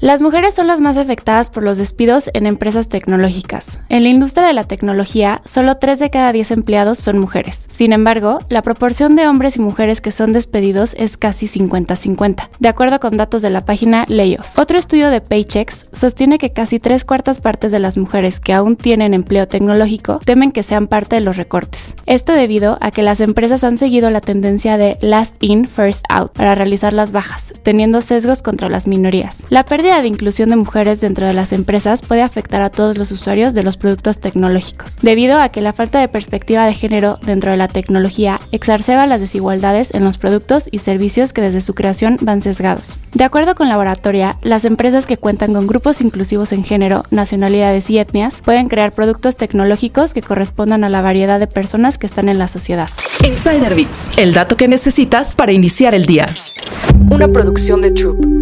Las mujeres son las más afectadas por los despidos en empresas tecnológicas. En la industria de la tecnología, solo 3 de cada 10 empleados son mujeres. Sin embargo, la proporción de hombres y mujeres que son despedidos es casi 50-50, de acuerdo con datos de la página Layoff. Otro estudio de Paychecks sostiene que casi tres cuartas partes de las mujeres que aún tienen empleo tecnológico temen que sean parte de los recortes. Esto debido a que las empresas han seguido la tendencia de last in, first out para realizar las bajas, teniendo sesgos contra las minorías. La pérdida de inclusión de mujeres dentro de las empresas puede afectar a todos los usuarios de los productos tecnológicos, debido a que la falta de perspectiva de género dentro de la tecnología exacerba las desigualdades en los productos y servicios que desde su creación van sesgados. De acuerdo con Laboratoria, las empresas que cuentan con grupos inclusivos en género, nacionalidades y etnias pueden crear productos tecnológicos que correspondan a la variedad de personas que están en la sociedad. Insider Bits, el dato que necesitas para iniciar el día. Una producción de Troop.